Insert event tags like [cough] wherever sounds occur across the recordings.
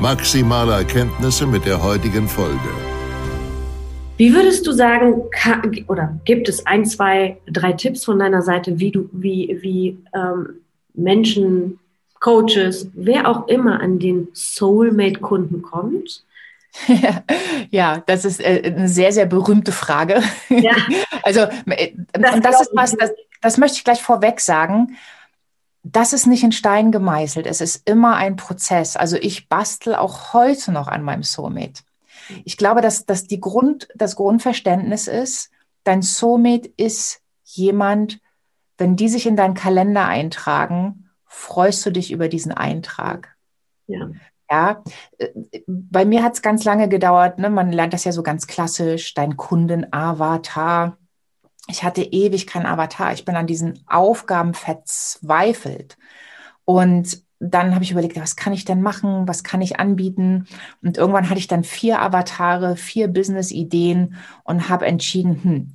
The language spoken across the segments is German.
maximale Erkenntnisse mit der heutigen Folge. Wie würdest du sagen, oder gibt es ein, zwei, drei Tipps von deiner Seite, wie du, wie, wie ähm, Menschen, Coaches, wer auch immer an den Soulmate-Kunden kommt? [laughs] ja, das ist äh, eine sehr, sehr berühmte Frage. Ja. [laughs] Also, äh, das und das ist was, das, das möchte ich gleich vorweg sagen. Das ist nicht in Stein gemeißelt. Es ist immer ein Prozess. Also ich bastel auch heute noch an meinem Soulmate. Ich glaube, dass, dass die Grund, das Grundverständnis ist, dein Soulmate ist jemand, wenn die sich in deinen Kalender eintragen, freust du dich über diesen Eintrag. Ja. Ja, äh, bei mir hat es ganz lange gedauert. Ne? Man lernt das ja so ganz klassisch, dein Kunden-Avatar. Ich hatte ewig kein Avatar. Ich bin an diesen Aufgaben verzweifelt. Und dann habe ich überlegt, was kann ich denn machen? Was kann ich anbieten? Und irgendwann hatte ich dann vier Avatare, vier Business-Ideen und habe entschieden, hm,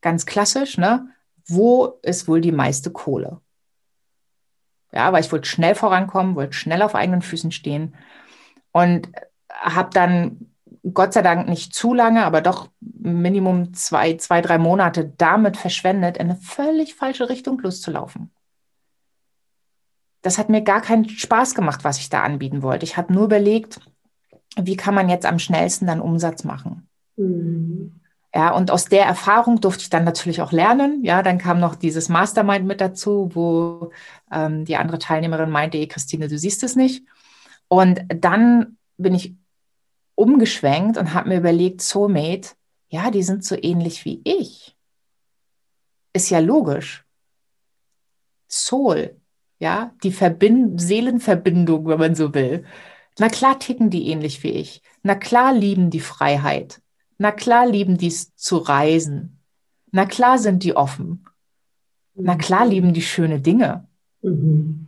ganz klassisch, ne? Wo ist wohl die meiste Kohle? Ja, weil ich wollte schnell vorankommen, wollte schnell auf eigenen Füßen stehen und habe dann Gott sei Dank nicht zu lange, aber doch Minimum zwei, zwei, drei Monate damit verschwendet, in eine völlig falsche Richtung loszulaufen. Das hat mir gar keinen Spaß gemacht, was ich da anbieten wollte. Ich habe nur überlegt, wie kann man jetzt am schnellsten dann Umsatz machen. Mhm. Ja, und aus der Erfahrung durfte ich dann natürlich auch lernen. Ja, dann kam noch dieses Mastermind mit dazu, wo ähm, die andere Teilnehmerin meinte, Christine, du siehst es nicht. Und dann bin ich umgeschwenkt und habe mir überlegt, Soulmate, ja, die sind so ähnlich wie ich. Ist ja logisch. Soul, ja, die Verbind Seelenverbindung, wenn man so will. Na klar ticken die ähnlich wie ich. Na klar lieben die Freiheit. Na klar lieben die es zu reisen. Na klar sind die offen. Na mhm. klar lieben die schöne Dinge. Mhm.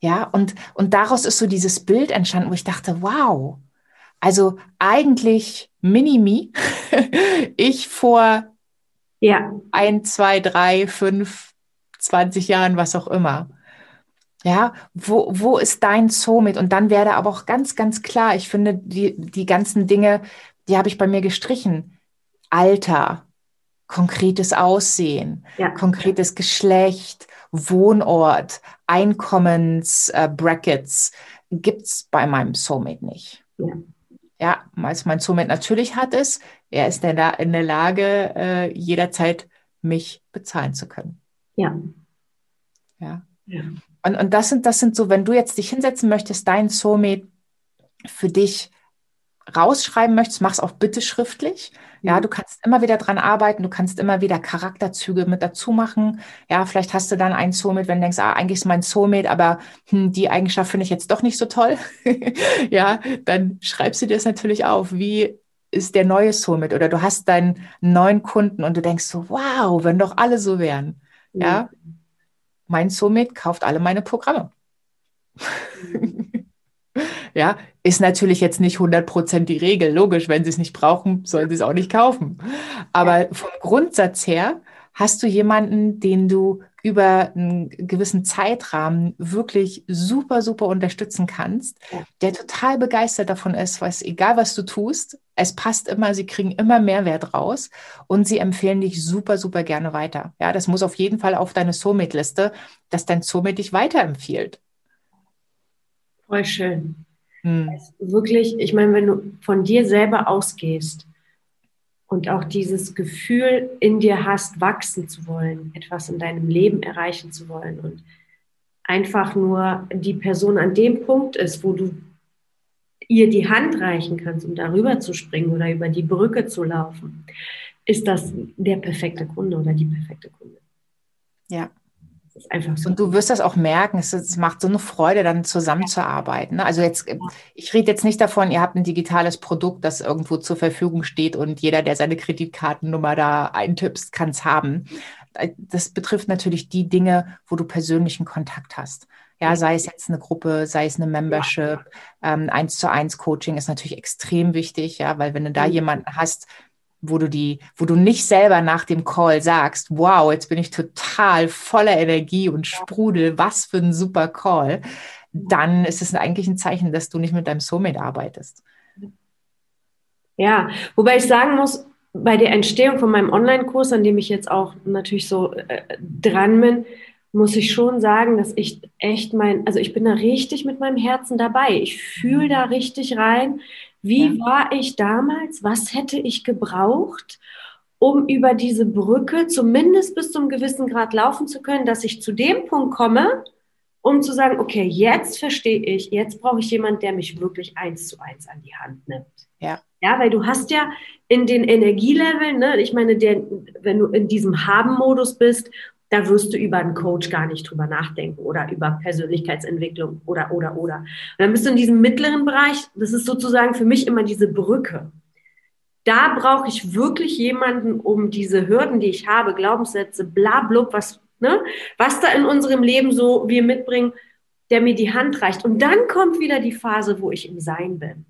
Ja, und, und daraus ist so dieses Bild entstanden, wo ich dachte, wow, also eigentlich Mini-Me, [laughs] ich vor ja. ein, zwei, drei, fünf, 20 Jahren, was auch immer. Ja, wo, wo ist dein Zoo mit? Und dann wäre aber auch ganz, ganz klar, ich finde, die, die ganzen Dinge, die habe ich bei mir gestrichen. Alter, konkretes Aussehen, ja. konkretes Geschlecht, Wohnort, Einkommensbrackets äh, gibt es bei meinem Soulmate nicht. Ja. Ja, was mein Soulmate natürlich hat, ist, er ist in der, in der Lage, äh, jederzeit mich bezahlen zu können. Ja. Ja. ja. Und, und das sind, das sind so, wenn du jetzt dich hinsetzen möchtest, dein Soulmate für dich rausschreiben möchtest, mach es auch bitte schriftlich. Ja, mhm. du kannst immer wieder dran arbeiten, du kannst immer wieder Charakterzüge mit dazu machen. Ja, vielleicht hast du dann einen Soulmate, wenn du denkst, ah, eigentlich ist mein Soulmate, aber hm, die Eigenschaft finde ich jetzt doch nicht so toll. [laughs] ja, dann schreibst du dir das natürlich auf. Wie ist der neue Soulmate? Oder du hast deinen neuen Kunden und du denkst so, wow, wenn doch alle so wären. Mhm. Ja, mein Soulmate kauft alle meine Programme. Ja, ist natürlich jetzt nicht 100% die Regel. Logisch, wenn sie es nicht brauchen, sollen sie es auch nicht kaufen. Aber vom Grundsatz her hast du jemanden, den du über einen gewissen Zeitrahmen wirklich super, super unterstützen kannst, der total begeistert davon ist, was egal was du tust, es passt immer, sie kriegen immer Mehrwert raus und sie empfehlen dich super, super gerne weiter. Ja, das muss auf jeden Fall auf deine Soulmate-Liste, dass dein Soulmate dich weiterempfiehlt. Voll schön. Hm. Wirklich, ich meine, wenn du von dir selber ausgehst, und auch dieses Gefühl in dir hast, wachsen zu wollen, etwas in deinem Leben erreichen zu wollen und einfach nur die Person an dem Punkt ist, wo du ihr die Hand reichen kannst, um darüber zu springen oder über die Brücke zu laufen, ist das der perfekte Kunde oder die perfekte Kunde. Ja. Ist einfach so. Und du wirst das auch merken, es, es macht so eine Freude, dann zusammenzuarbeiten. Ne? Also jetzt, ich rede jetzt nicht davon, ihr habt ein digitales Produkt, das irgendwo zur Verfügung steht und jeder, der seine Kreditkartennummer da eintippst, kann es haben. Das betrifft natürlich die Dinge, wo du persönlichen Kontakt hast. Ja, sei es jetzt eine Gruppe, sei es eine Membership, ähm, eins zu eins Coaching ist natürlich extrem wichtig, ja, weil wenn du da mhm. jemanden hast, wo du die, wo du nicht selber nach dem Call sagst, wow, jetzt bin ich total voller Energie und Sprudel, was für ein super Call, dann ist es eigentlich ein Zeichen, dass du nicht mit deinem Soulmate arbeitest. Ja, wobei ich sagen muss, bei der Entstehung von meinem Online-Kurs, an dem ich jetzt auch natürlich so äh, dran bin, muss ich schon sagen, dass ich echt mein, also ich bin da richtig mit meinem Herzen dabei. Ich fühle da richtig rein. Wie ja. war ich damals? Was hätte ich gebraucht, um über diese Brücke zumindest bis zum gewissen Grad laufen zu können, dass ich zu dem Punkt komme, um zu sagen, okay, jetzt verstehe ich, jetzt brauche ich jemanden, der mich wirklich eins zu eins an die Hand nimmt. Ja. Ja, weil du hast ja in den Energieleveln, ne, ich meine, der, wenn du in diesem Haben-Modus bist da wirst du über einen Coach gar nicht drüber nachdenken oder über Persönlichkeitsentwicklung oder, oder, oder. Und dann bist du in diesem mittleren Bereich, das ist sozusagen für mich immer diese Brücke. Da brauche ich wirklich jemanden, um diese Hürden, die ich habe, Glaubenssätze, bla, blub, was, ne, was da in unserem Leben so wir mitbringen, der mir die Hand reicht. Und dann kommt wieder die Phase, wo ich im Sein bin.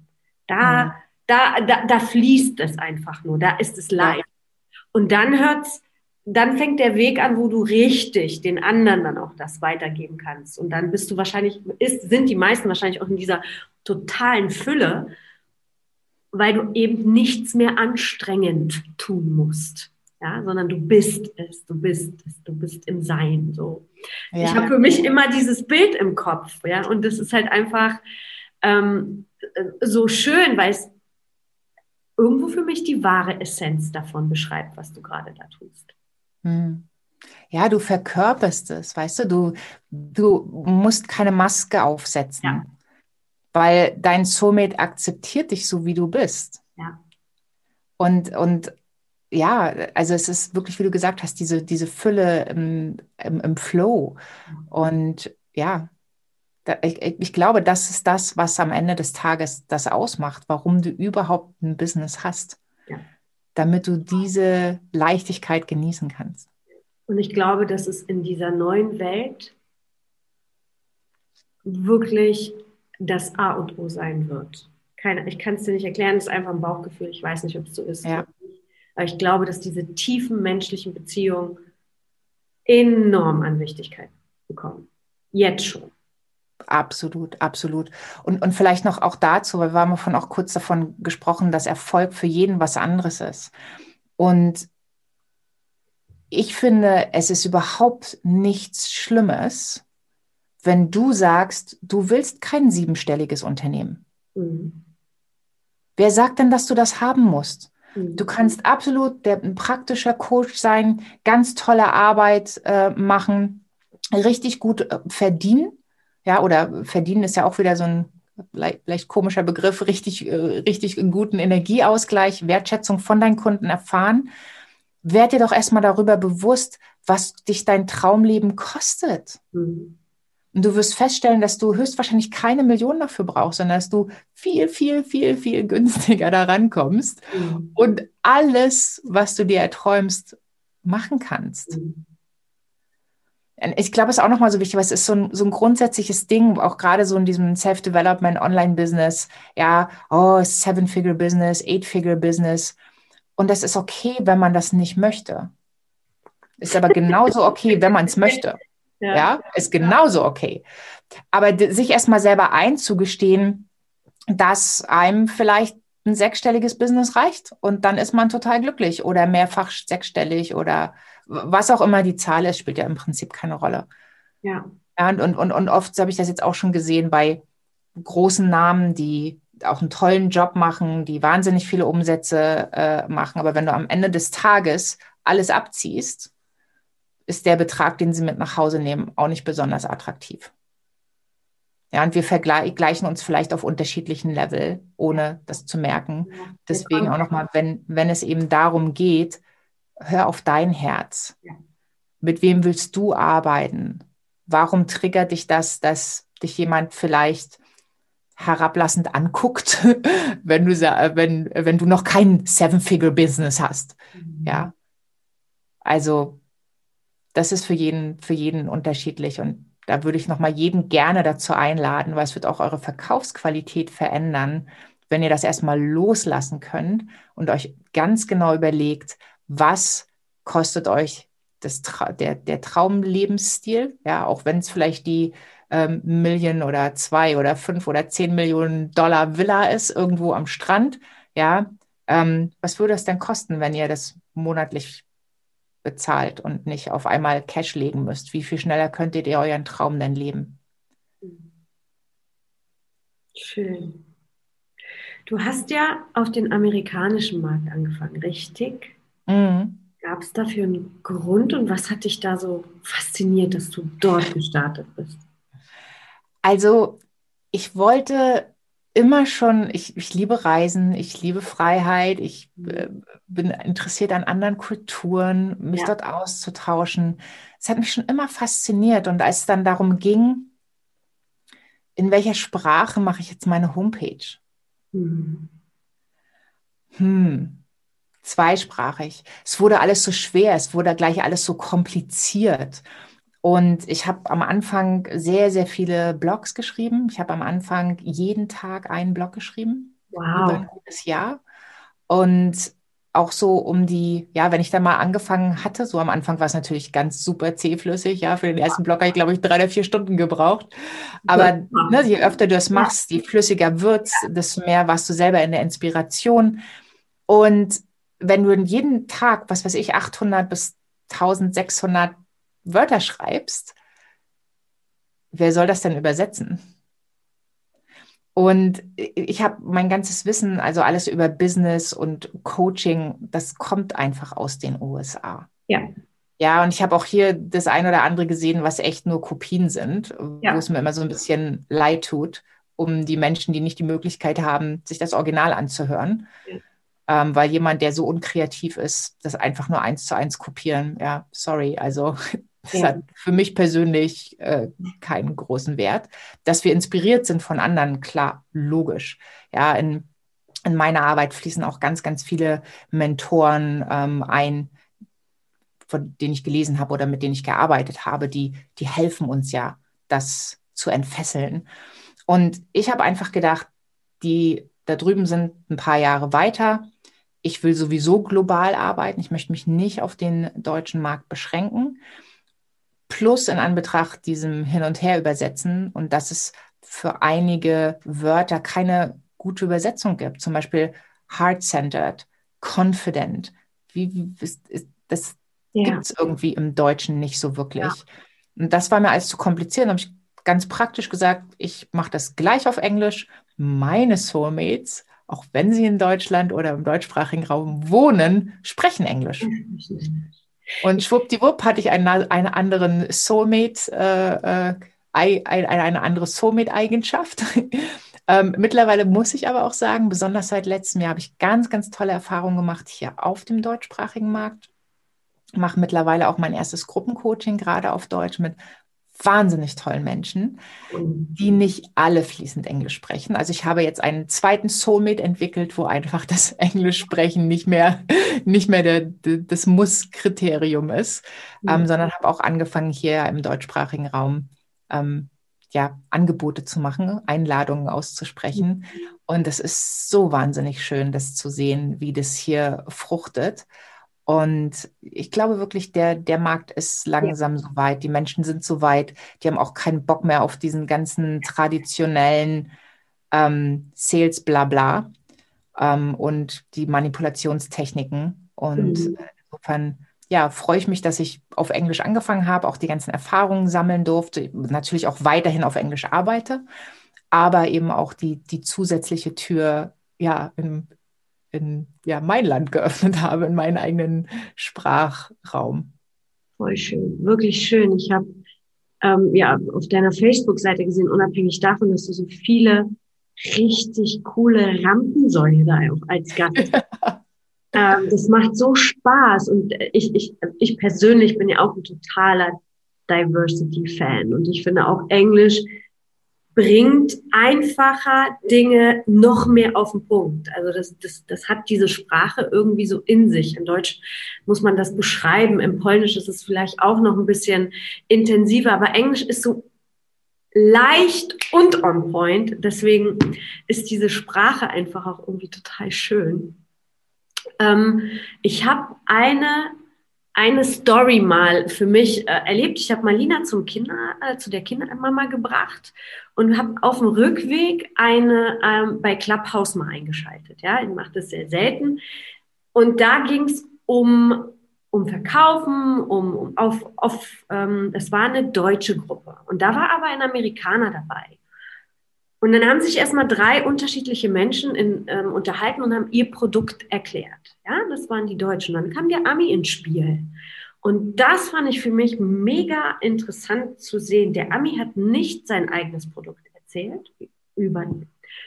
Da, mhm. da, da, da fließt es einfach nur, da ist es leicht. Und dann hört's dann fängt der Weg an, wo du richtig den anderen dann auch das weitergeben kannst. Und dann bist du wahrscheinlich, ist, sind die meisten wahrscheinlich auch in dieser totalen Fülle, weil du eben nichts mehr anstrengend tun musst. Ja, sondern du bist es, du bist es, du bist im Sein. So. Ja. Ich habe für mich immer dieses Bild im Kopf, ja, und das ist halt einfach ähm, so schön, weil es irgendwo für mich die wahre Essenz davon beschreibt, was du gerade da tust. Hm. Ja, du verkörperst es, weißt du, du, du musst keine Maske aufsetzen, ja. weil dein Soulmate akzeptiert dich so, wie du bist. Ja. Und, und ja, also es ist wirklich, wie du gesagt hast, diese, diese Fülle im, im, im Flow. Und ja, da, ich, ich glaube, das ist das, was am Ende des Tages das ausmacht, warum du überhaupt ein Business hast damit du diese Leichtigkeit genießen kannst. Und ich glaube, dass es in dieser neuen Welt wirklich das A und O sein wird. Keine, ich kann es dir nicht erklären, es ist einfach ein Bauchgefühl. Ich weiß nicht, ob es so ist. Ja. Aber ich glaube, dass diese tiefen menschlichen Beziehungen enorm an Wichtigkeit bekommen. Jetzt schon. Absolut, absolut. Und, und vielleicht noch auch dazu, weil wir haben von auch kurz davon gesprochen, dass Erfolg für jeden was anderes ist. Und ich finde, es ist überhaupt nichts Schlimmes, wenn du sagst, du willst kein siebenstelliges Unternehmen. Mhm. Wer sagt denn, dass du das haben musst? Mhm. Du kannst absolut der, ein praktischer Coach sein, ganz tolle Arbeit äh, machen, richtig gut äh, verdienen ja, oder verdienen ist ja auch wieder so ein leicht, komischer Begriff, richtig, äh, richtig einen guten Energieausgleich, Wertschätzung von deinen Kunden erfahren. Werd dir doch erstmal darüber bewusst, was dich dein Traumleben kostet. Mhm. Und du wirst feststellen, dass du höchstwahrscheinlich keine Millionen dafür brauchst, sondern dass du viel, viel, viel, viel günstiger daran kommst mhm. und alles, was du dir erträumst, machen kannst. Mhm ich glaube, es ist auch nochmal so wichtig, weil es ist so ein, so ein grundsätzliches Ding, auch gerade so in diesem Self-Development, Online-Business, ja, oh, Seven-Figure-Business, Eight-Figure-Business. Und das ist okay, wenn man das nicht möchte. Ist aber genauso okay, wenn man es [laughs] möchte. Ja. ja, ist genauso okay. Aber sich erstmal selber einzugestehen, dass einem vielleicht ein sechsstelliges Business reicht und dann ist man total glücklich oder mehrfach sechsstellig oder was auch immer die Zahl ist, spielt ja im Prinzip keine Rolle. Ja. ja und, und, und oft habe ich das jetzt auch schon gesehen bei großen Namen, die auch einen tollen Job machen, die wahnsinnig viele Umsätze äh, machen. Aber wenn du am Ende des Tages alles abziehst, ist der Betrag, den sie mit nach Hause nehmen, auch nicht besonders attraktiv. Ja, und wir vergleichen uns vielleicht auf unterschiedlichen Level, ohne das zu merken. Deswegen auch nochmal, wenn, wenn es eben darum geht, hör auf dein Herz. Mit wem willst du arbeiten? Warum triggert dich das, dass dich jemand vielleicht herablassend anguckt, [laughs] wenn du, wenn, wenn du noch kein Seven-Figure-Business hast? Mhm. Ja. Also, das ist für jeden, für jeden unterschiedlich. Und da würde ich nochmal jeden gerne dazu einladen, weil es wird auch eure Verkaufsqualität verändern, wenn ihr das erstmal loslassen könnt und euch ganz genau überlegt, was kostet euch das, der, der Traumlebensstil, ja, auch wenn es vielleicht die ähm, Million oder zwei oder fünf oder zehn Millionen Dollar Villa ist, irgendwo am Strand, ja, ähm, was würde es denn kosten, wenn ihr das monatlich bezahlt und nicht auf einmal Cash legen müsst? Wie viel schneller könntet ihr euren Traum denn leben? Schön. Du hast ja auf den amerikanischen Markt angefangen, richtig? Mhm. Gab es dafür einen Grund und was hat dich da so fasziniert, dass du dort gestartet bist? Also, ich wollte immer schon, ich, ich liebe Reisen, ich liebe Freiheit, ich äh, bin interessiert an anderen Kulturen, mich ja. dort auszutauschen. Es hat mich schon immer fasziniert. Und als es dann darum ging, in welcher Sprache mache ich jetzt meine Homepage? Mhm. Hm, zweisprachig. Es wurde alles so schwer, es wurde gleich alles so kompliziert. Und ich habe am Anfang sehr, sehr viele Blogs geschrieben. Ich habe am Anfang jeden Tag einen Blog geschrieben. Wow. Über ein gutes Jahr. Und auch so um die, ja, wenn ich da mal angefangen hatte, so am Anfang war es natürlich ganz super zähflüssig, ja, für den ersten Blog habe ich, glaube ich, drei oder vier Stunden gebraucht. Aber ne, je öfter du es machst, je flüssiger wird es, desto mehr warst du selber in der Inspiration. Und wenn du jeden Tag, was weiß ich, 800 bis 1600 Wörter schreibst, wer soll das denn übersetzen? Und ich habe mein ganzes Wissen, also alles über Business und Coaching, das kommt einfach aus den USA. Ja. Ja, und ich habe auch hier das ein oder andere gesehen, was echt nur Kopien sind, ja. wo es mir immer so ein bisschen leid tut, um die Menschen, die nicht die Möglichkeit haben, sich das Original anzuhören. Ja. Ähm, weil jemand, der so unkreativ ist, das einfach nur eins zu eins kopieren, ja, sorry, also das ja. hat für mich persönlich äh, keinen großen Wert. Dass wir inspiriert sind von anderen, klar, logisch. Ja, in, in meiner Arbeit fließen auch ganz, ganz viele Mentoren ähm, ein, von denen ich gelesen habe oder mit denen ich gearbeitet habe, die, die helfen uns ja, das zu entfesseln. Und ich habe einfach gedacht, die da drüben sind ein paar Jahre weiter. Ich will sowieso global arbeiten. Ich möchte mich nicht auf den deutschen Markt beschränken. Plus in Anbetracht diesem Hin- und Her übersetzen und dass es für einige Wörter keine gute Übersetzung gibt. Zum Beispiel heart-centered, confident. Wie, wie ist, ist, das ja. gibt es irgendwie im Deutschen nicht so wirklich. Ja. Und das war mir alles zu kompliziert. Da habe ich ganz praktisch gesagt, ich mache das gleich auf Englisch. Meine Soulmates, auch wenn sie in Deutschland oder im deutschsprachigen Raum wohnen, sprechen Englisch. Und schwuppdiwupp hatte ich einen, einen anderen Soulmate, äh, äh, eine, andere Soulmate-Eigenschaft. [laughs] ähm, mittlerweile muss ich aber auch sagen, besonders seit letztem Jahr habe ich ganz, ganz tolle Erfahrungen gemacht hier auf dem deutschsprachigen Markt. Mache mittlerweile auch mein erstes Gruppencoaching gerade auf Deutsch mit wahnsinnig tollen Menschen, die nicht alle fließend Englisch sprechen. Also ich habe jetzt einen zweiten Soulmate entwickelt, wo einfach das [laughs] Englisch sprechen nicht mehr, nicht mehr der, der das Muss-Kriterium ist, mhm. ähm, sondern habe auch angefangen, hier im deutschsprachigen Raum ähm, ja, Angebote zu machen, Einladungen auszusprechen. Mhm. Und es ist so wahnsinnig schön, das zu sehen, wie das hier fruchtet. Und ich glaube wirklich, der, der Markt ist langsam ja. so weit. Die Menschen sind so weit. Die haben auch keinen Bock mehr auf diesen ganzen traditionellen ähm, Sales-Blabla ähm, und die Manipulationstechniken. Und mhm. insofern, ja, freue ich mich, dass ich auf Englisch angefangen habe, auch die ganzen Erfahrungen sammeln durfte. Natürlich auch weiterhin auf Englisch arbeite. aber eben auch die, die zusätzliche Tür ja, in, in ja, mein Land geöffnet [laughs] habe, in meinen eigenen Sprachraum. Voll schön, wirklich schön. Ich habe ähm, ja auf deiner Facebook-Seite gesehen, unabhängig davon, dass du so viele richtig coole Rampensäule da auch als Gast. [laughs] ähm, das macht so Spaß und ich, ich, ich persönlich bin ja auch ein totaler Diversity-Fan und ich finde auch Englisch bringt einfacher Dinge noch mehr auf den Punkt. Also das, das, das hat diese Sprache irgendwie so in sich. In Deutsch muss man das beschreiben, im Polnisch ist es vielleicht auch noch ein bisschen intensiver, aber Englisch ist so leicht und on point. Deswegen ist diese Sprache einfach auch irgendwie total schön. Ähm, ich habe eine eine Story mal für mich äh, erlebt. Ich habe Malina zum Kinder, äh, zu der Kindermama gebracht und habe auf dem Rückweg eine ähm, bei Clubhouse mal eingeschaltet. Ja, ich mache das sehr selten. Und da ging es um, um Verkaufen, um, um auf, auf ähm, es war eine deutsche Gruppe. Und da war aber ein Amerikaner dabei. Und dann haben sich erstmal drei unterschiedliche Menschen in, ähm, unterhalten und haben ihr Produkt erklärt. Ja, das waren die Deutschen. Dann kam der Ami ins Spiel. Und das fand ich für mich mega interessant zu sehen. Der Ami hat nicht sein eigenes Produkt erzählt über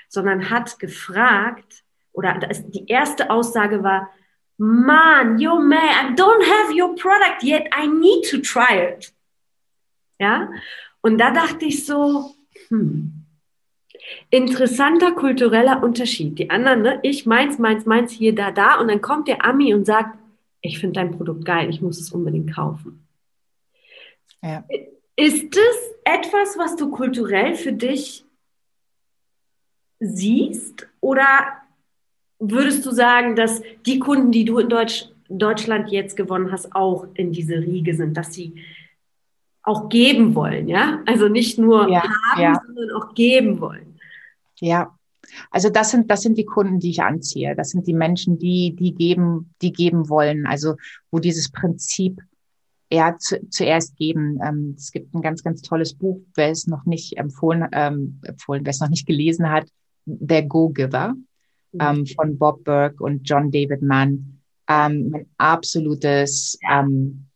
sondern hat gefragt, oder die erste Aussage war, man, yo man, I don't have your product yet, I need to try it. Ja, und da dachte ich so, hm, Interessanter kultureller Unterschied. Die anderen, ne? ich meins, meins, meins, hier, da, da. Und dann kommt der Ami und sagt, ich finde dein Produkt geil, ich muss es unbedingt kaufen. Ja. Ist es etwas, was du kulturell für dich siehst? Oder würdest du sagen, dass die Kunden, die du in Deutsch, Deutschland jetzt gewonnen hast, auch in diese Riege sind, dass sie auch geben wollen, ja? Also nicht nur ja, haben, ja. sondern auch geben wollen. Ja, also das sind, das sind die Kunden, die ich anziehe. Das sind die Menschen, die, die geben, die geben wollen. Also wo dieses Prinzip eher zu, zuerst geben. Ähm, es gibt ein ganz, ganz tolles Buch, wer es noch nicht empfohlen, ähm, empfohlen, wer es noch nicht gelesen hat, Der Go-Giver ähm, von Bob Burke und John David Mann. Ähm, ein absolutes ähm,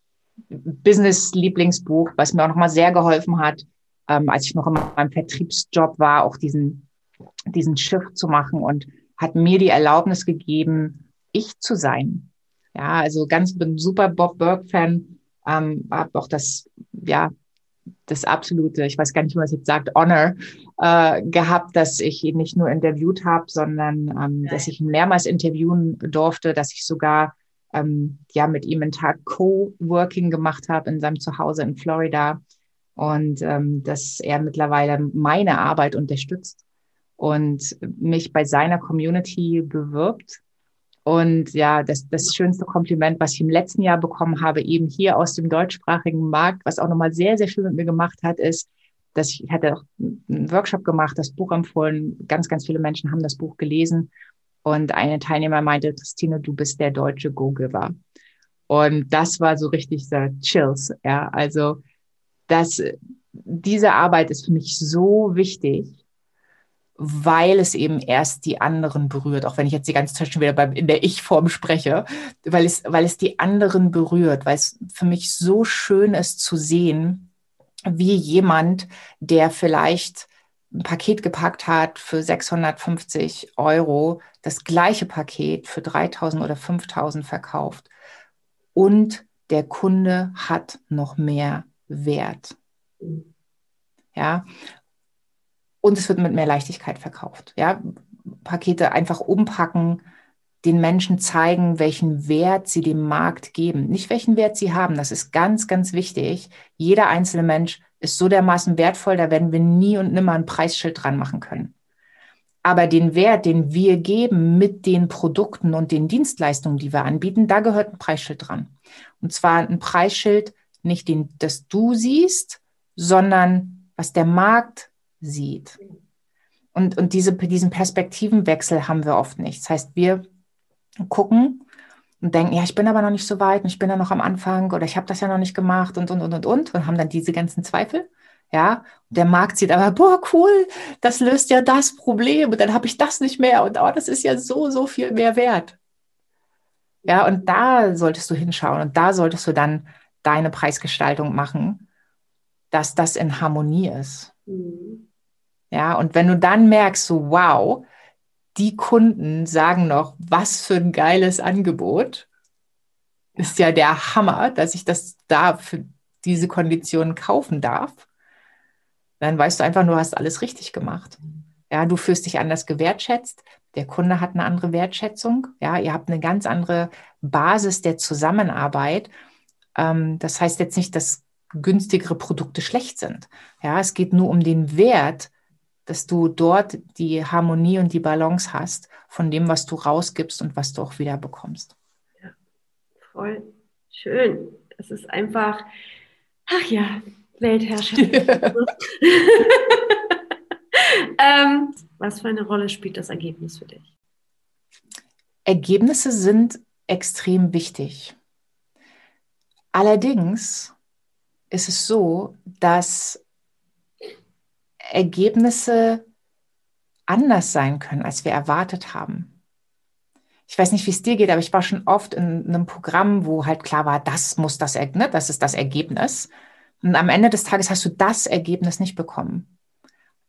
Business-Lieblingsbuch, was mir auch nochmal sehr geholfen hat, ähm, als ich noch in meinem Vertriebsjob war, auch diesen diesen Shift zu machen und hat mir die Erlaubnis gegeben, ich zu sein. Ja, also ganz bin super Bob Burke-Fan, ähm, habe auch das, ja, das absolute, ich weiß gar nicht, wie man es jetzt sagt, Honor äh, gehabt, dass ich ihn nicht nur interviewt habe, sondern ähm, dass ich ihn mehrmals interviewen durfte, dass ich sogar ähm, ja mit ihm einen Tag Co-Working gemacht habe in seinem Zuhause in Florida und ähm, dass er mittlerweile meine Arbeit unterstützt und mich bei seiner Community bewirbt. Und ja, das, das schönste Kompliment, was ich im letzten Jahr bekommen habe, eben hier aus dem deutschsprachigen Markt, was auch nochmal sehr, sehr viel mit mir gemacht hat, ist, dass ich, ich hatte auch einen Workshop gemacht, das Buch empfohlen. Ganz, ganz viele Menschen haben das Buch gelesen. Und eine Teilnehmer meinte, Christine, du bist der deutsche Go-Giver. Und das war so richtig so Chills. Ja, also das, diese Arbeit ist für mich so wichtig, weil es eben erst die anderen berührt, auch wenn ich jetzt die ganze Zeit schon wieder beim, in der Ich-Form spreche, weil es, weil es die anderen berührt, weil es für mich so schön ist zu sehen, wie jemand, der vielleicht ein Paket gepackt hat für 650 Euro, das gleiche Paket für 3000 oder 5000 verkauft und der Kunde hat noch mehr Wert. Ja, und es wird mit mehr Leichtigkeit verkauft. Ja, Pakete einfach umpacken, den Menschen zeigen, welchen Wert sie dem Markt geben. Nicht welchen Wert sie haben. Das ist ganz, ganz wichtig. Jeder einzelne Mensch ist so dermaßen wertvoll, da werden wir nie und nimmer ein Preisschild dran machen können. Aber den Wert, den wir geben mit den Produkten und den Dienstleistungen, die wir anbieten, da gehört ein Preisschild dran. Und zwar ein Preisschild, nicht den, das du siehst, sondern was der Markt sieht. Und, und diese, diesen Perspektivenwechsel haben wir oft nicht. Das heißt, wir gucken und denken, ja, ich bin aber noch nicht so weit und ich bin ja noch am Anfang oder ich habe das ja noch nicht gemacht und, und, und, und, und und haben dann diese ganzen Zweifel. Ja, der Markt sieht aber, boah, cool, das löst ja das Problem und dann habe ich das nicht mehr und oh, das ist ja so, so viel mehr wert. Ja, und da solltest du hinschauen und da solltest du dann deine Preisgestaltung machen, dass das in Harmonie ist. Mhm. Ja, und wenn du dann merkst, so wow, die Kunden sagen noch, was für ein geiles Angebot, ist ja der Hammer, dass ich das da für diese Konditionen kaufen darf dann weißt du einfach, du hast alles richtig gemacht. Ja, du fühlst dich anders gewertschätzt. Der Kunde hat eine andere Wertschätzung. Ja, ihr habt eine ganz andere Basis der Zusammenarbeit. Ähm, das heißt jetzt nicht, dass günstigere Produkte schlecht sind. Ja, es geht nur um den Wert, dass du dort die Harmonie und die Balance hast von dem, was du rausgibst und was du auch wieder bekommst. Ja, voll schön. Es ist einfach, ach ja, Weltherrscher. [laughs] [laughs] ähm, was für eine Rolle spielt das Ergebnis für dich? Ergebnisse sind extrem wichtig. Allerdings ist es so, dass Ergebnisse anders sein können, als wir erwartet haben. Ich weiß nicht, wie es dir geht, aber ich war schon oft in einem Programm, wo halt klar war, das muss das, ne, das ist das Ergebnis. Und am Ende des Tages hast du das Ergebnis nicht bekommen.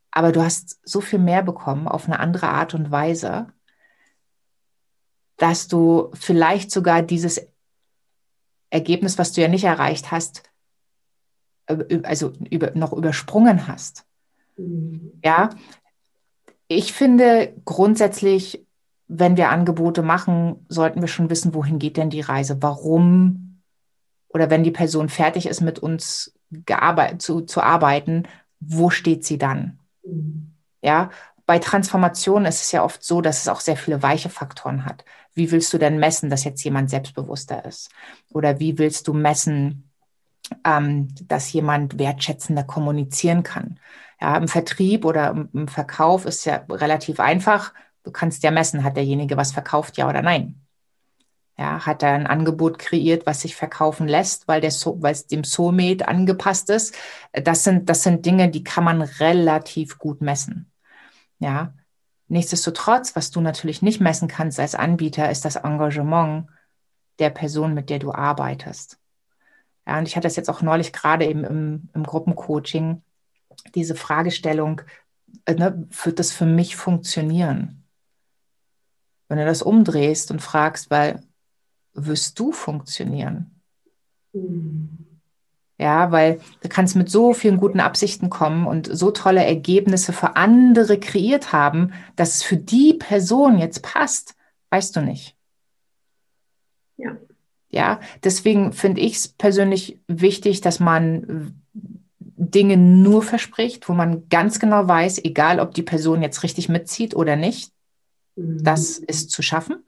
Aber du hast so viel mehr bekommen auf eine andere Art und Weise, dass du vielleicht sogar dieses Ergebnis, was du ja nicht erreicht hast, äh, also über, noch übersprungen hast. Mhm. Ja, ich finde grundsätzlich, wenn wir Angebote machen, sollten wir schon wissen, wohin geht denn die Reise? Warum? Oder wenn die Person fertig ist mit uns zu, zu arbeiten, wo steht sie dann? Mhm. Ja, bei Transformation ist es ja oft so, dass es auch sehr viele weiche Faktoren hat. Wie willst du denn messen, dass jetzt jemand selbstbewusster ist? Oder wie willst du messen, ähm, dass jemand wertschätzender kommunizieren kann? Ja, im Vertrieb oder im Verkauf ist ja relativ einfach. Du kannst ja messen, hat derjenige was verkauft, ja oder nein. Ja, hat er ein Angebot kreiert, was sich verkaufen lässt, weil, der so weil es dem Soulmate angepasst ist. Das sind, das sind Dinge, die kann man relativ gut messen. Ja, nichtsdestotrotz, was du natürlich nicht messen kannst als Anbieter, ist das Engagement der Person, mit der du arbeitest. Ja, und ich hatte das jetzt auch neulich gerade eben im, im Gruppencoaching, diese Fragestellung, äh, ne, wird das für mich funktionieren? Wenn du das umdrehst und fragst, weil wirst du funktionieren? Mhm. Ja, weil du kannst mit so vielen guten Absichten kommen und so tolle Ergebnisse für andere kreiert haben, dass es für die Person jetzt passt, weißt du nicht. Ja. Ja, deswegen finde ich es persönlich wichtig, dass man Dinge nur verspricht, wo man ganz genau weiß, egal ob die Person jetzt richtig mitzieht oder nicht, mhm. das ist zu schaffen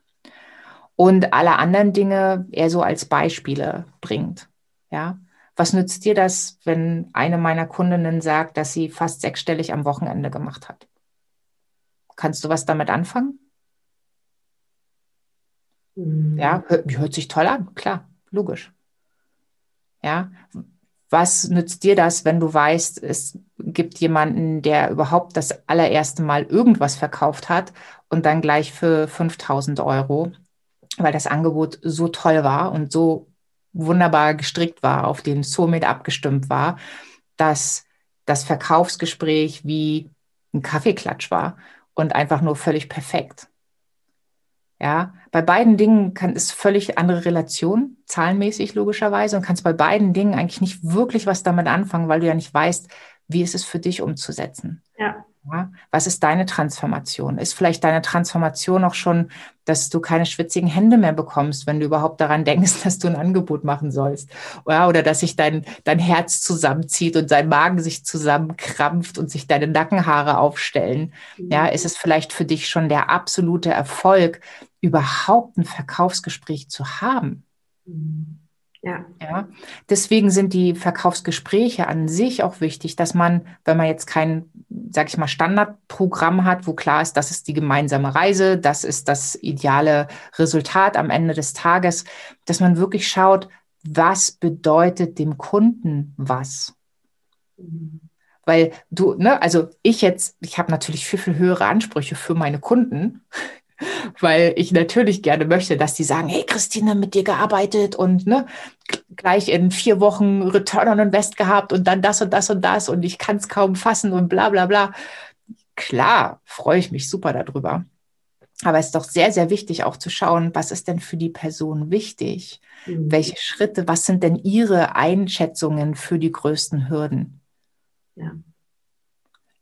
und alle anderen Dinge eher so als Beispiele bringt. Ja. Was nützt dir das, wenn eine meiner Kundinnen sagt, dass sie fast sechsstellig am Wochenende gemacht hat? Kannst du was damit anfangen? Mhm. Ja, hört, hört sich toll an, klar, logisch. Ja, was nützt dir das, wenn du weißt, es gibt jemanden, der überhaupt das allererste Mal irgendwas verkauft hat und dann gleich für 5000 Euro weil das Angebot so toll war und so wunderbar gestrickt war, auf den Soulmate abgestimmt war, dass das Verkaufsgespräch wie ein Kaffeeklatsch war und einfach nur völlig perfekt. Ja, bei beiden Dingen kann es völlig andere Relation, zahlenmäßig logischerweise, und kannst bei beiden Dingen eigentlich nicht wirklich was damit anfangen, weil du ja nicht weißt, wie ist es für dich umzusetzen. Ja. Ja, was ist deine Transformation? Ist vielleicht deine Transformation auch schon, dass du keine schwitzigen Hände mehr bekommst, wenn du überhaupt daran denkst, [laughs] dass du ein Angebot machen sollst? Ja, oder dass sich dein, dein Herz zusammenzieht und dein Magen sich zusammenkrampft und sich deine Nackenhaare aufstellen? Ja, ist es vielleicht für dich schon der absolute Erfolg, überhaupt ein Verkaufsgespräch zu haben? Mhm. Ja. ja. Deswegen sind die Verkaufsgespräche an sich auch wichtig, dass man, wenn man jetzt kein, sag ich mal, Standardprogramm hat, wo klar ist, das ist die gemeinsame Reise, das ist das ideale Resultat am Ende des Tages, dass man wirklich schaut, was bedeutet dem Kunden was? Mhm. Weil du, ne, also ich jetzt, ich habe natürlich viel, viel höhere Ansprüche für meine Kunden, weil ich natürlich gerne möchte, dass die sagen, hey Christine, mit dir gearbeitet und ne, gleich in vier Wochen Return on Invest gehabt und dann das und das und das und ich kann es kaum fassen und bla bla bla. Klar, freue ich mich super darüber. Aber es ist doch sehr, sehr wichtig auch zu schauen, was ist denn für die Person wichtig? Mhm. Welche Schritte, was sind denn ihre Einschätzungen für die größten Hürden? Ja.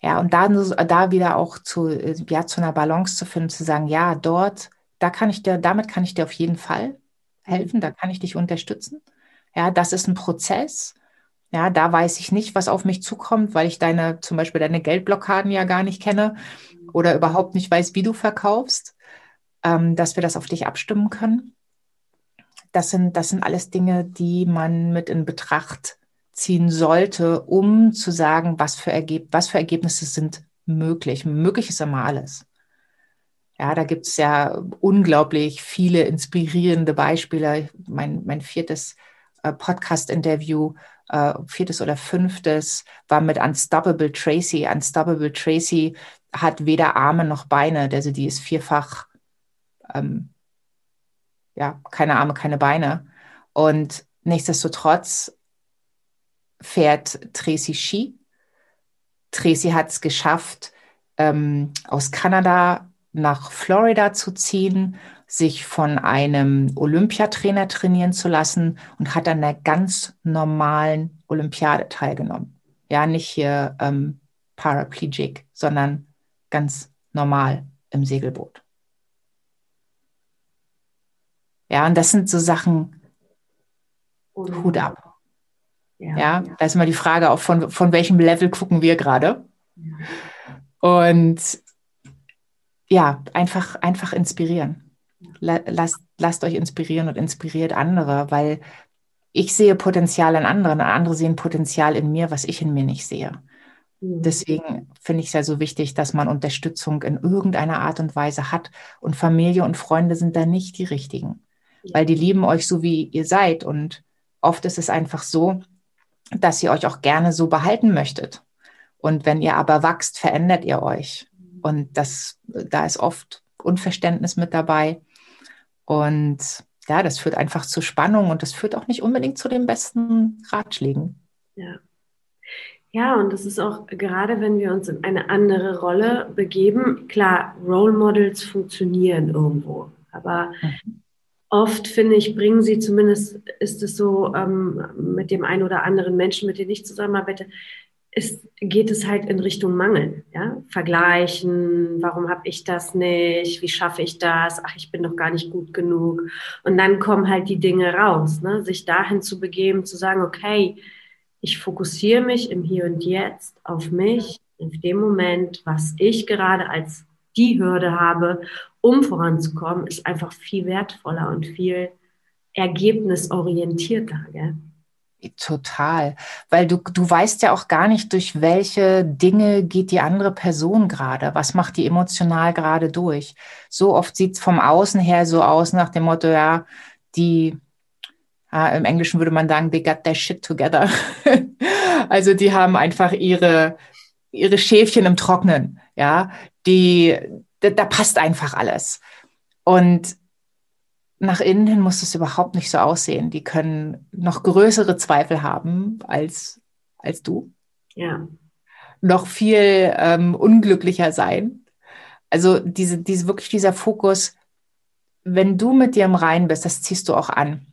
Ja, und da, da wieder auch zu, ja, zu einer Balance zu finden, zu sagen, ja, dort, da kann ich dir, damit kann ich dir auf jeden Fall helfen, da kann ich dich unterstützen. Ja, das ist ein Prozess. Ja, da weiß ich nicht, was auf mich zukommt, weil ich deine, zum Beispiel deine Geldblockaden ja gar nicht kenne oder überhaupt nicht weiß, wie du verkaufst, ähm, dass wir das auf dich abstimmen können. Das sind, das sind alles Dinge, die man mit in Betracht ziehen sollte, um zu sagen, was für, Ergeb was für Ergebnisse sind möglich. Möglich ist immer alles. Ja, da gibt es ja unglaublich viele inspirierende Beispiele. Mein, mein viertes äh, Podcast-Interview, äh, viertes oder fünftes, war mit Unstoppable Tracy. Unstoppable Tracy hat weder Arme noch Beine, also die ist vierfach, ähm, ja, keine Arme, keine Beine. Und nichtsdestotrotz fährt Tracy Ski. Tracy hat es geschafft, ähm, aus Kanada nach Florida zu ziehen, sich von einem Olympiatrainer trainieren zu lassen und hat an der ganz normalen Olympiade teilgenommen. Ja, nicht hier ähm, paraplegic, sondern ganz normal im Segelboot. Ja, und das sind so Sachen, Hut ab. Ja, ja, da ist immer die Frage, auch von, von welchem Level gucken wir gerade. Ja. Und ja, einfach, einfach inspirieren. Lasst, lasst euch inspirieren und inspiriert andere, weil ich sehe Potenzial in anderen, andere sehen Potenzial in mir, was ich in mir nicht sehe. Mhm. Deswegen finde ich es ja so wichtig, dass man Unterstützung in irgendeiner Art und Weise hat. Und Familie und Freunde sind da nicht die richtigen, weil die lieben euch so, wie ihr seid. Und oft ist es einfach so, dass ihr euch auch gerne so behalten möchtet. Und wenn ihr aber wachst, verändert ihr euch. Und das, da ist oft Unverständnis mit dabei. Und ja, das führt einfach zu Spannung und das führt auch nicht unbedingt zu den besten Ratschlägen. Ja. Ja, und das ist auch gerade, wenn wir uns in eine andere Rolle begeben, klar, Role Models funktionieren irgendwo, aber mhm oft, finde ich, bringen sie, zumindest ist es so ähm, mit dem einen oder anderen Menschen, mit dem ich zusammenarbeite, ist, geht es halt in Richtung Mangel. Ja? Vergleichen, warum habe ich das nicht, wie schaffe ich das, ach, ich bin doch gar nicht gut genug. Und dann kommen halt die Dinge raus, ne? sich dahin zu begeben, zu sagen, okay, ich fokussiere mich im Hier und Jetzt auf mich, in dem Moment, was ich gerade als die Hürde habe, um voranzukommen, ist einfach viel wertvoller und viel ergebnisorientierter. Gell? Total, weil du, du weißt ja auch gar nicht, durch welche Dinge geht die andere Person gerade, was macht die emotional gerade durch. So oft sieht es vom Außen her so aus nach dem Motto, ja, die, ja, im Englischen würde man sagen, they got their shit together. [laughs] also die haben einfach ihre, ihre Schäfchen im Trocknen, ja, die, da, da passt einfach alles. Und nach innen hin muss es überhaupt nicht so aussehen. Die können noch größere Zweifel haben als, als du. Ja. Noch viel ähm, unglücklicher sein. Also diese, diese, wirklich dieser Fokus, wenn du mit dir im Rein bist, das ziehst du auch an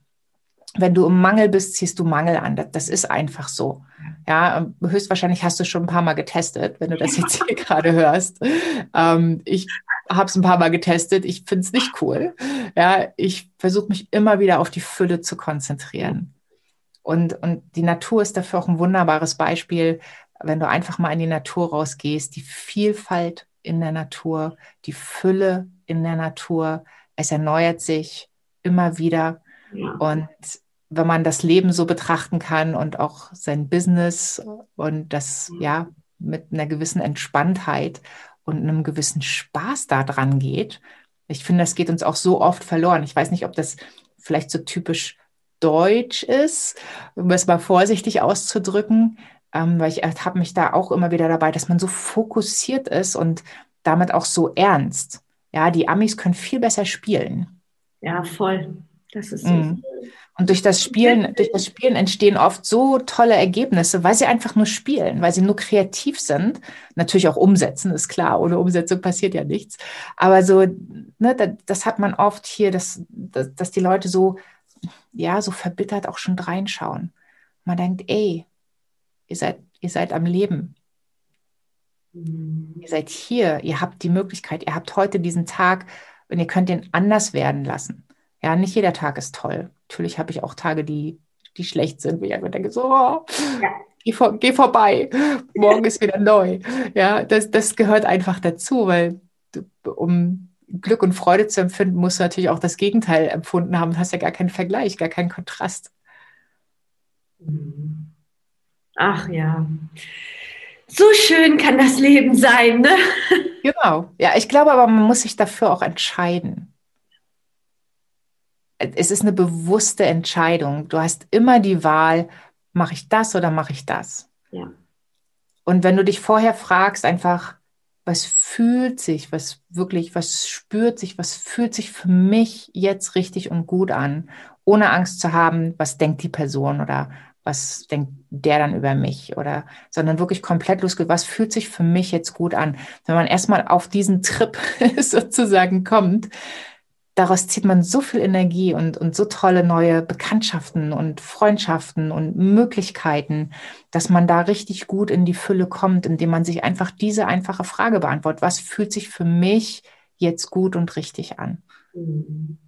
wenn du im Mangel bist, ziehst du Mangel an. Das, das, ist einfach so. Ja, höchstwahrscheinlich hast du schon ein paar Mal getestet, wenn du das jetzt hier [laughs] gerade hörst. Ähm, ich habe es ein paar Mal getestet. Ich finde es nicht cool. Ja, ich versuche mich immer wieder auf die Fülle zu konzentrieren. Und, und die Natur ist dafür auch ein wunderbares Beispiel, wenn du einfach mal in die Natur rausgehst, die Vielfalt in der Natur, die Fülle in der Natur, es erneuert sich immer wieder. Ja. Und wenn man das Leben so betrachten kann und auch sein Business und das ja mit einer gewissen Entspanntheit und einem gewissen Spaß da dran geht. Ich finde, das geht uns auch so oft verloren. Ich weiß nicht, ob das vielleicht so typisch deutsch ist, um es mal vorsichtig auszudrücken. ähm, weil ich habe mich da auch immer wieder dabei, dass man so fokussiert ist und damit auch so ernst. Ja, die Amis können viel besser spielen. Ja, voll. Das ist so. Mhm. Und durch das Spielen, durch das Spielen entstehen oft so tolle Ergebnisse, weil sie einfach nur spielen, weil sie nur kreativ sind. Natürlich auch umsetzen, ist klar. Ohne Umsetzung passiert ja nichts. Aber so, ne, das, das hat man oft hier, dass, dass, dass die Leute so, ja, so verbittert auch schon reinschauen. Man denkt, ey, ihr seid, ihr seid am Leben. Mhm. Ihr seid hier, ihr habt die Möglichkeit, ihr habt heute diesen Tag und ihr könnt den anders werden lassen. Ja, nicht jeder Tag ist toll. Natürlich habe ich auch Tage, die, die schlecht sind, wo ich einfach denke, so, oh, ja. geh, vor, geh vorbei, morgen ist wieder neu. Ja, das, das gehört einfach dazu, weil um Glück und Freude zu empfinden, musst du natürlich auch das Gegenteil empfunden haben. Du hast ja gar keinen Vergleich, gar keinen Kontrast. Ach ja. So schön kann das Leben sein, ne? Genau. Ja, ich glaube aber, man muss sich dafür auch entscheiden es ist eine bewusste Entscheidung. Du hast immer die Wahl, mache ich das oder mache ich das? Ja. Und wenn du dich vorher fragst, einfach, was fühlt sich, was wirklich, was spürt sich, was fühlt sich für mich jetzt richtig und gut an, ohne Angst zu haben, was denkt die Person oder was denkt der dann über mich oder, sondern wirklich komplett losgeht, was fühlt sich für mich jetzt gut an? Wenn man erstmal auf diesen Trip [laughs] sozusagen kommt, daraus zieht man so viel Energie und, und so tolle neue Bekanntschaften und Freundschaften und Möglichkeiten, dass man da richtig gut in die Fülle kommt, indem man sich einfach diese einfache Frage beantwortet. Was fühlt sich für mich jetzt gut und richtig an? Mhm.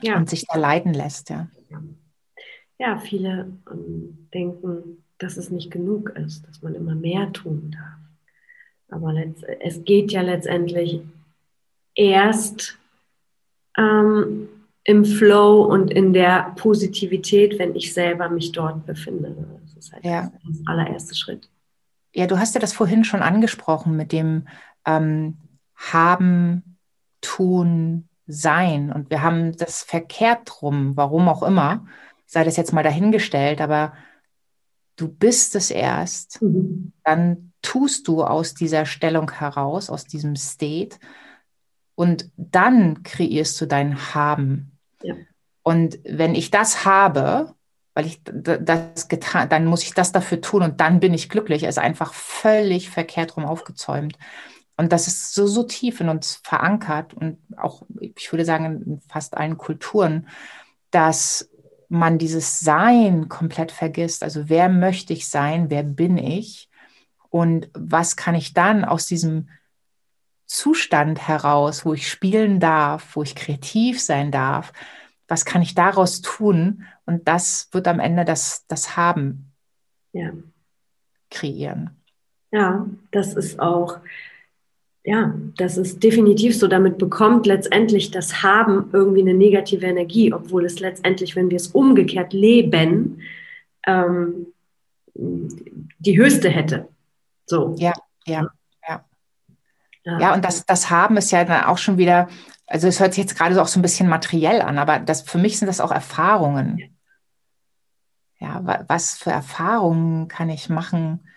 Ja. Und sich da leiten lässt, ja. Ja, viele ähm, denken, dass es nicht genug ist, dass man immer mehr tun darf. Aber es geht ja letztendlich erst ähm, im Flow und in der Positivität, wenn ich selber mich dort befinde. Das ist halt ja. das allererste Schritt. Ja, du hast ja das vorhin schon angesprochen mit dem ähm, Haben, Tun, Sein. Und wir haben das verkehrt drum, warum auch immer, sei das jetzt mal dahingestellt, aber du bist es erst, mhm. dann tust du aus dieser Stellung heraus, aus diesem State und dann kreierst du dein Haben. Ja. Und wenn ich das habe, weil ich das getan, dann muss ich das dafür tun und dann bin ich glücklich. Es ist einfach völlig verkehrt rum aufgezäumt. Und das ist so, so tief in uns verankert und auch, ich würde sagen, in fast allen Kulturen, dass man dieses Sein komplett vergisst. Also wer möchte ich sein? Wer bin ich? Und was kann ich dann aus diesem Zustand heraus, wo ich spielen darf, wo ich kreativ sein darf, was kann ich daraus tun? Und das wird am Ende das, das Haben ja. kreieren. Ja, das ist auch, ja, das ist definitiv so. Damit bekommt letztendlich das Haben irgendwie eine negative Energie, obwohl es letztendlich, wenn wir es umgekehrt leben, ähm, die höchste hätte. So. Ja, ja. Ja, ja und das, das Haben ist ja dann auch schon wieder, also es hört sich jetzt gerade so auch so ein bisschen materiell an, aber das, für mich sind das auch Erfahrungen. Ja, was für Erfahrungen kann ich machen,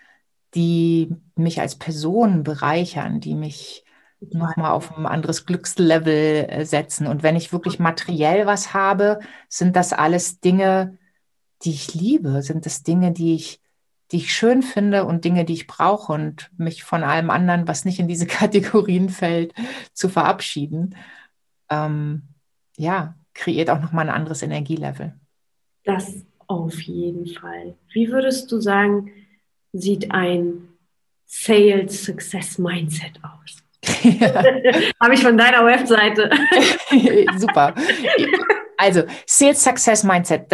die mich als Person bereichern, die mich nochmal auf ein anderes Glückslevel äh, setzen. Und wenn ich wirklich materiell was habe, sind das alles Dinge, die ich liebe, sind das Dinge, die ich die ich schön finde und Dinge, die ich brauche und mich von allem anderen, was nicht in diese [laughs] Kategorien fällt, zu verabschieden, ähm, ja, kreiert auch nochmal ein anderes Energielevel. Das auf jeden Fall. Wie würdest du sagen, sieht ein Sales Success Mindset aus? [laughs] [laughs] Habe ich von deiner Webseite. Super. Also, Sales Success Mindset.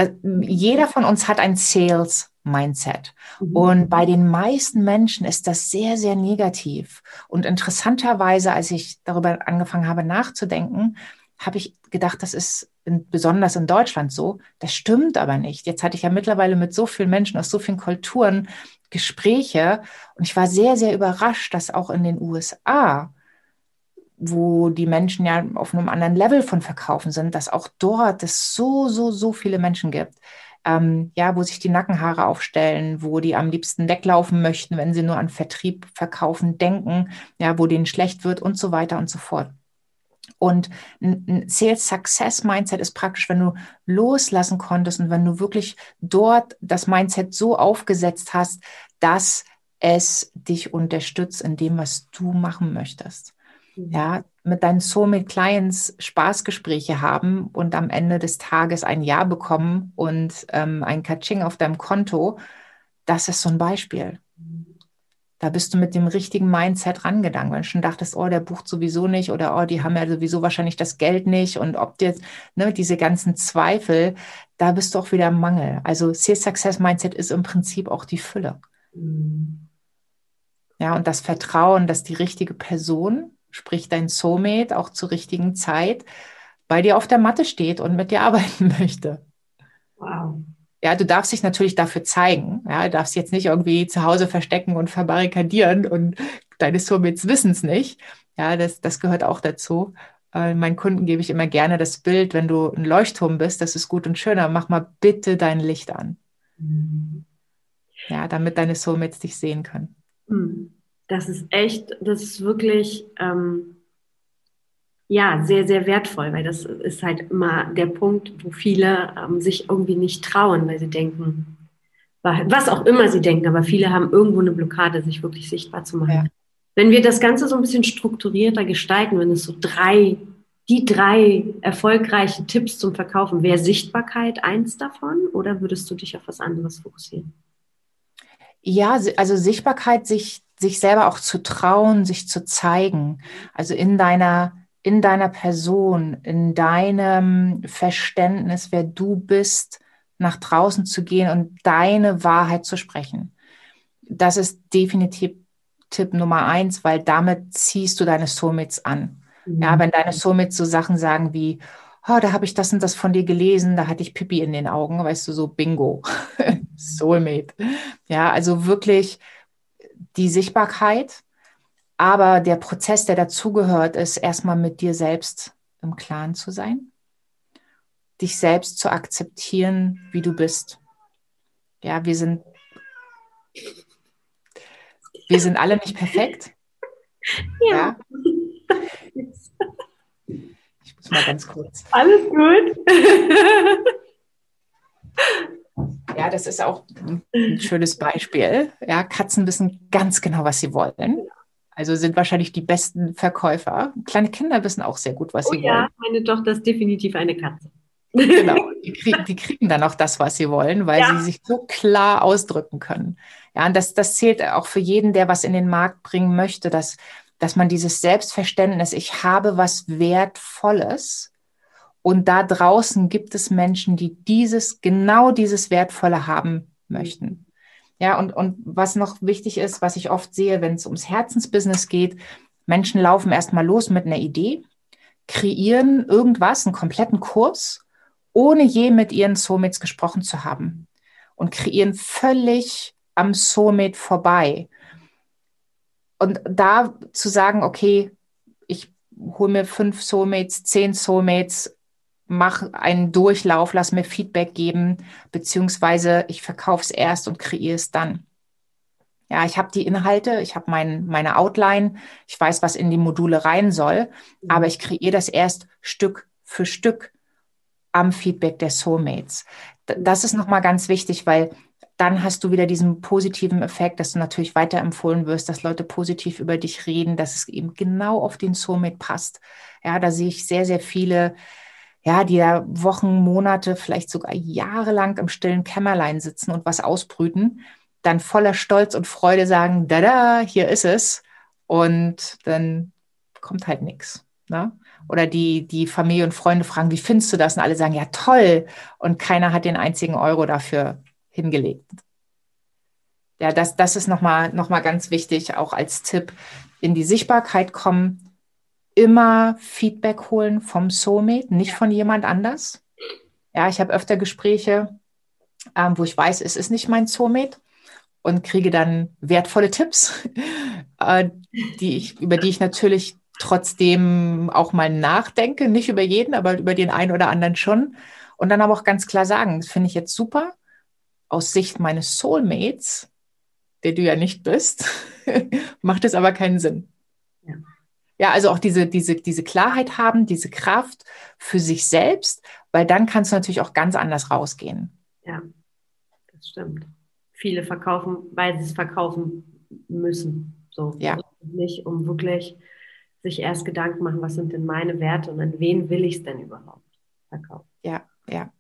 Jeder von uns hat ein Sales Mindset. Mhm. Und bei den meisten Menschen ist das sehr, sehr negativ. Und interessanterweise, als ich darüber angefangen habe nachzudenken, habe ich gedacht, das ist in, besonders in Deutschland so. Das stimmt aber nicht. Jetzt hatte ich ja mittlerweile mit so vielen Menschen aus so vielen Kulturen Gespräche und ich war sehr, sehr überrascht, dass auch in den USA, wo die Menschen ja auf einem anderen Level von Verkaufen sind, dass auch dort es so, so, so viele Menschen gibt, ähm, ja, wo sich die Nackenhaare aufstellen, wo die am liebsten weglaufen möchten, wenn sie nur an Vertrieb, Verkaufen denken, ja, wo denen schlecht wird und so weiter und so fort. Und ein Sales Success Mindset ist praktisch, wenn du loslassen konntest und wenn du wirklich dort das Mindset so aufgesetzt hast, dass es dich unterstützt in dem, was du machen möchtest. Ja, mit deinen Soulmate Clients Spaßgespräche haben und am Ende des Tages ein Ja bekommen und ähm, ein Kaching auf deinem Konto, das ist so ein Beispiel. Da bist du mit dem richtigen Mindset rangegangen. Wenn du schon dachtest, oh, der bucht sowieso nicht oder oh, die haben ja sowieso wahrscheinlich das Geld nicht und ob jetzt, ne, diese ganzen Zweifel, da bist du auch wieder im Mangel. Also Sales Success Mindset ist im Prinzip auch die Fülle. Mhm. Ja, und das Vertrauen, dass die richtige Person, sprich dein Soulmate, auch zur richtigen Zeit bei dir auf der Matte steht und mit dir [laughs] arbeiten möchte. Wow. Ja, du darfst dich natürlich dafür zeigen. Ja, du darfst jetzt nicht irgendwie zu Hause verstecken und verbarrikadieren und deine Soulmates wissen es nicht. Ja, das, das gehört auch dazu. Äh, meinen Kunden gebe ich immer gerne das Bild, wenn du ein Leuchtturm bist, das ist gut und schön, aber mach mal bitte dein Licht an. Mhm. Ja, damit deine Soulmates dich sehen können. Mhm. Das ist echt, das ist wirklich, ähm, ja, sehr, sehr wertvoll, weil das ist halt immer der Punkt, wo viele ähm, sich irgendwie nicht trauen, weil sie denken, was auch immer sie denken, aber viele haben irgendwo eine Blockade, sich wirklich sichtbar zu machen. Ja. Wenn wir das Ganze so ein bisschen strukturierter gestalten, wenn es so drei, die drei erfolgreichen Tipps zum Verkaufen, wäre Sichtbarkeit eins davon oder würdest du dich auf was anderes fokussieren? Ja, also Sichtbarkeit, sich, sich selber auch zu trauen, sich zu zeigen. Also in deiner in deiner Person, in deinem Verständnis, wer du bist, nach draußen zu gehen und deine Wahrheit zu sprechen. Das ist definitiv Tipp Nummer eins, weil damit ziehst du deine Soulmates an. Mhm. Ja, wenn deine Soulmates so Sachen sagen wie, oh, da habe ich das und das von dir gelesen, da hatte ich Pipi in den Augen, weißt du, so Bingo, [laughs] Soulmate. Ja, also wirklich die Sichtbarkeit, aber der Prozess, der dazugehört, ist erstmal mit dir selbst im Klaren zu sein, dich selbst zu akzeptieren, wie du bist. Ja, wir sind, wir sind alle nicht perfekt. Ja. ja. Ich muss mal ganz kurz. Alles gut. [laughs] Ja, das ist auch ein schönes Beispiel. Ja, Katzen wissen ganz genau, was sie wollen. Also sind wahrscheinlich die besten Verkäufer. Kleine Kinder wissen auch sehr gut, was oh, sie ja, wollen. Ja, meine Tochter ist definitiv eine Katze. Genau, [laughs] die, krieg, die kriegen dann auch das, was sie wollen, weil ja. sie sich so klar ausdrücken können. Ja, und das, das zählt auch für jeden, der was in den Markt bringen möchte, dass, dass man dieses Selbstverständnis, ich habe was Wertvolles und da draußen gibt es Menschen, die dieses, genau dieses Wertvolle haben möchten. Ja, und, und was noch wichtig ist, was ich oft sehe, wenn es ums Herzensbusiness geht, Menschen laufen erstmal los mit einer Idee, kreieren irgendwas, einen kompletten Kurs, ohne je mit ihren Soulmates gesprochen zu haben und kreieren völlig am Soulmate vorbei. Und da zu sagen, okay, ich hole mir fünf Soulmates, zehn Soulmates, mach einen Durchlauf, lass mir Feedback geben, beziehungsweise ich verkaufe es erst und kreiere es dann. Ja, ich habe die Inhalte, ich habe mein, meine Outline, ich weiß, was in die Module rein soll, mhm. aber ich kreiere das erst Stück für Stück am Feedback der Soulmates. Das ist nochmal ganz wichtig, weil dann hast du wieder diesen positiven Effekt, dass du natürlich weiterempfohlen wirst, dass Leute positiv über dich reden, dass es eben genau auf den Soulmate passt. Ja, da sehe ich sehr, sehr viele ja, die ja Wochen, Monate, vielleicht sogar jahrelang im stillen Kämmerlein sitzen und was ausbrüten, dann voller Stolz und Freude sagen, da da, hier ist es. Und dann kommt halt nichts. Ne? Oder die, die Familie und Freunde fragen, wie findest du das? Und alle sagen, ja, toll. Und keiner hat den einzigen Euro dafür hingelegt. Ja, das, das ist nochmal noch mal ganz wichtig, auch als Tipp, in die Sichtbarkeit kommen, immer Feedback holen vom Soulmate, nicht von jemand anders. Ja, ich habe öfter Gespräche, ähm, wo ich weiß, es ist nicht mein Soulmate und kriege dann wertvolle Tipps, [laughs] äh, die ich, über die ich natürlich trotzdem auch mal nachdenke, nicht über jeden, aber über den einen oder anderen schon. Und dann aber auch ganz klar sagen, das finde ich jetzt super. Aus Sicht meines Soulmates, der du ja nicht bist, [laughs] macht es aber keinen Sinn. Ja. also auch diese, diese, diese Klarheit haben, diese Kraft für sich selbst, weil dann kannst du natürlich auch ganz anders rausgehen. Ja, das stimmt. Viele verkaufen, weil sie es verkaufen müssen. So. Ja. Nicht, um wirklich sich erst Gedanken machen, was sind denn meine Werte und an wen will ich es denn überhaupt verkaufen. Ja, ja.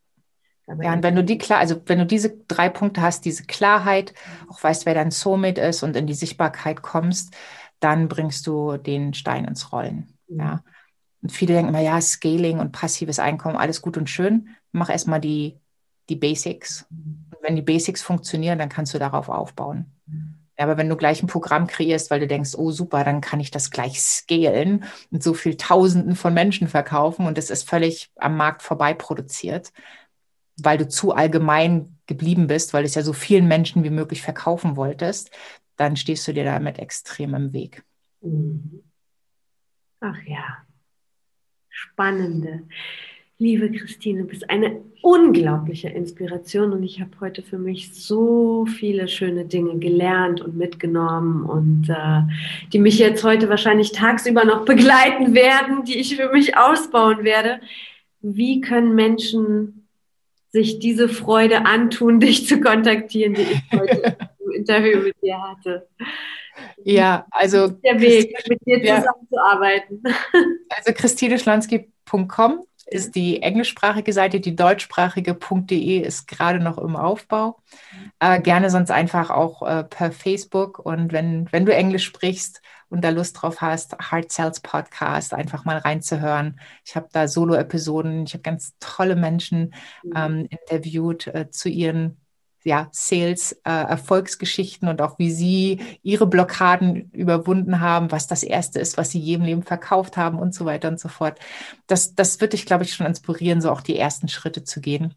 Ja, und wenn du die klar, also wenn du diese drei Punkte hast, diese Klarheit, auch weißt, wer dein Soulmate ist und in die Sichtbarkeit kommst, dann bringst du den Stein ins Rollen. Mhm. Ja. Und viele denken immer, ja, Scaling und passives Einkommen, alles gut und schön. Mach erstmal die, die Basics. Mhm. Und wenn die Basics funktionieren, dann kannst du darauf aufbauen. Mhm. Ja, aber wenn du gleich ein Programm kreierst, weil du denkst, oh super, dann kann ich das gleich scalen und so viel Tausenden von Menschen verkaufen und es ist völlig am Markt vorbei produziert, weil du zu allgemein geblieben bist, weil du es ja so vielen Menschen wie möglich verkaufen wolltest, dann stehst du dir damit extrem im Weg. Mhm. Ach ja, spannende. Liebe Christine, du bist eine unglaubliche Inspiration und ich habe heute für mich so viele schöne Dinge gelernt und mitgenommen und äh, die mich jetzt heute wahrscheinlich tagsüber noch [laughs] begleiten werden, die ich für mich ausbauen werde. Wie können Menschen sich diese Freude antun, [laughs] dich zu kontaktieren, die ich heute [laughs] Interview mit dir hatte? Ja, also der Weg, mit dir zusammenzuarbeiten. [laughs] Also christineschlanski.com ist die englischsprachige Seite, die deutschsprachige.de ist gerade noch im Aufbau. Äh, gerne sonst einfach auch äh, per Facebook und wenn, wenn du Englisch sprichst und da Lust drauf hast, Hard Sales Podcast einfach mal reinzuhören. Ich habe da Solo-Episoden, ich habe ganz tolle Menschen mhm. ähm, interviewt äh, zu ihren ja, Sales-Erfolgsgeschichten äh, und auch wie sie ihre Blockaden überwunden haben, was das Erste ist, was sie jedem Leben verkauft haben und so weiter und so fort. Das, das wird dich, glaube ich, schon inspirieren, so auch die ersten Schritte zu gehen.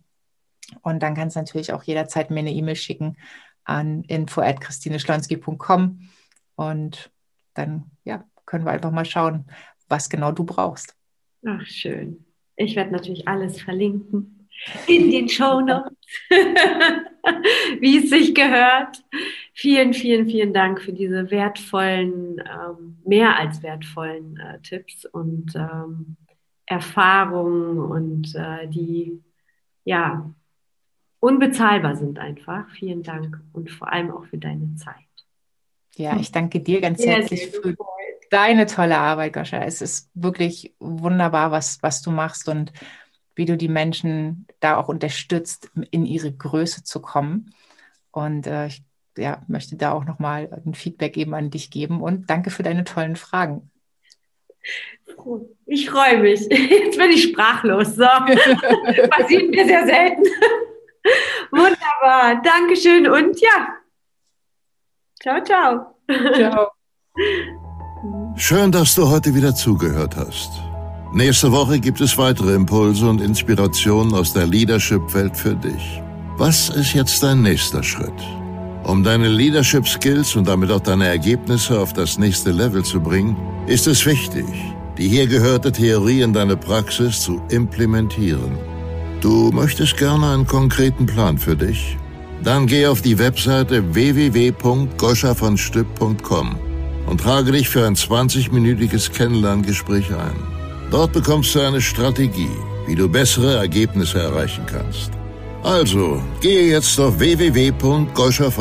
Und dann kannst du natürlich auch jederzeit mir eine E-Mail schicken an info.christineschlonski.com und dann ja, können wir einfach mal schauen, was genau du brauchst. Ach, schön. Ich werde natürlich alles verlinken in den Shownotes, [laughs] wie es sich gehört. Vielen, vielen, vielen Dank für diese wertvollen, ähm, mehr als wertvollen äh, Tipps und ähm, Erfahrungen und äh, die ja unbezahlbar sind einfach. Vielen Dank und vor allem auch für deine Zeit. Ja, ich danke dir ganz sehr, herzlich für deine tolle Arbeit, Goscha. Es ist wirklich wunderbar, was, was du machst und wie du die Menschen da auch unterstützt, in ihre Größe zu kommen. Und äh, ich ja, möchte da auch nochmal ein Feedback eben an dich geben und danke für deine tollen Fragen. Ich freue mich. [laughs] Jetzt bin ich sprachlos. So. [laughs] Passiert mir sehr selten. [laughs] Wunderbar. Dankeschön und ja. Ciao, ciao. Ciao. Schön, dass du heute wieder zugehört hast. Nächste Woche gibt es weitere Impulse und Inspirationen aus der Leadership-Welt für dich. Was ist jetzt dein nächster Schritt? Um deine Leadership-Skills und damit auch deine Ergebnisse auf das nächste Level zu bringen, ist es wichtig, die hier gehörte Theorie in deine Praxis zu implementieren. Du möchtest gerne einen konkreten Plan für dich? Dann geh auf die Webseite www.goschavonstipp.com und trage dich für ein 20-minütiges Kennenlerngespräch ein. Dort bekommst du eine Strategie, wie du bessere Ergebnisse erreichen kannst. Also, gehe jetzt auf www.goscha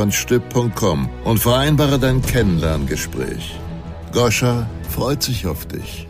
und vereinbare dein Kennenlerngespräch. Goscha freut sich auf dich.